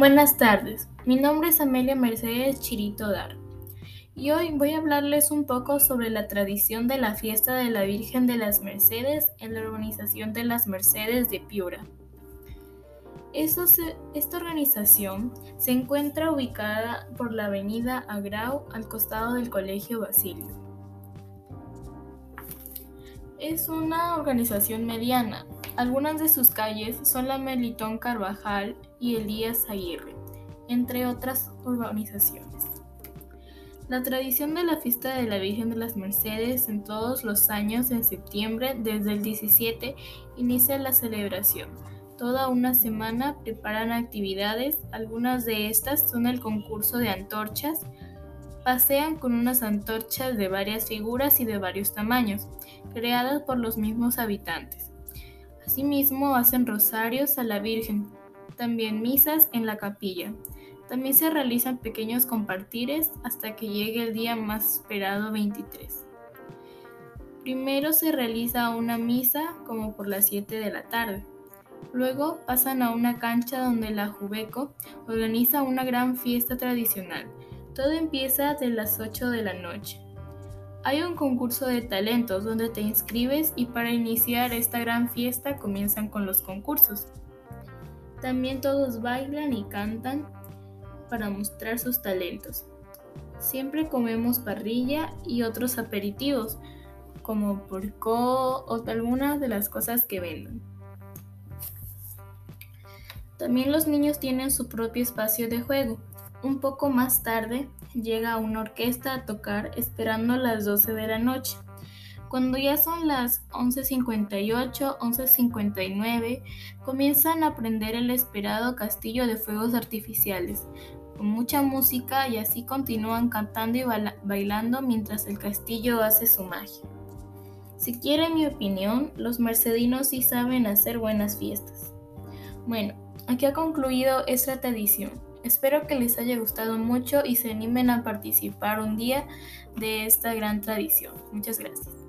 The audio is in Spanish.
Buenas tardes, mi nombre es Amelia Mercedes Chirito Dar y hoy voy a hablarles un poco sobre la tradición de la fiesta de la Virgen de las Mercedes en la organización de las Mercedes de Piura. esta organización se encuentra ubicada por la avenida Agrau al costado del Colegio Basilio. Es una organización mediana. Algunas de sus calles son la Melitón Carvajal y Elías Aguirre, entre otras urbanizaciones. La tradición de la fiesta de la Virgen de las Mercedes en todos los años en septiembre, desde el 17, inicia la celebración. Toda una semana preparan actividades, algunas de estas son el concurso de antorchas, pasean con unas antorchas de varias figuras y de varios tamaños, creadas por los mismos habitantes. Asimismo hacen rosarios a la Virgen, también misas en la capilla. También se realizan pequeños compartires hasta que llegue el día más esperado 23. Primero se realiza una misa como por las 7 de la tarde. Luego pasan a una cancha donde la Jubeco organiza una gran fiesta tradicional. Todo empieza de las 8 de la noche. Hay un concurso de talentos donde te inscribes y para iniciar esta gran fiesta comienzan con los concursos. También todos bailan y cantan para mostrar sus talentos. Siempre comemos parrilla y otros aperitivos, como porcó o algunas de las cosas que venden. También los niños tienen su propio espacio de juego. Un poco más tarde llega una orquesta a tocar esperando las 12 de la noche. Cuando ya son las 11.58, 11.59, comienzan a prender el esperado castillo de fuegos artificiales, con mucha música y así continúan cantando y bailando mientras el castillo hace su magia. Si quieren mi opinión, los mercedinos sí saben hacer buenas fiestas. Bueno, aquí ha concluido esta tradición. Espero que les haya gustado mucho y se animen a participar un día de esta gran tradición. Muchas gracias.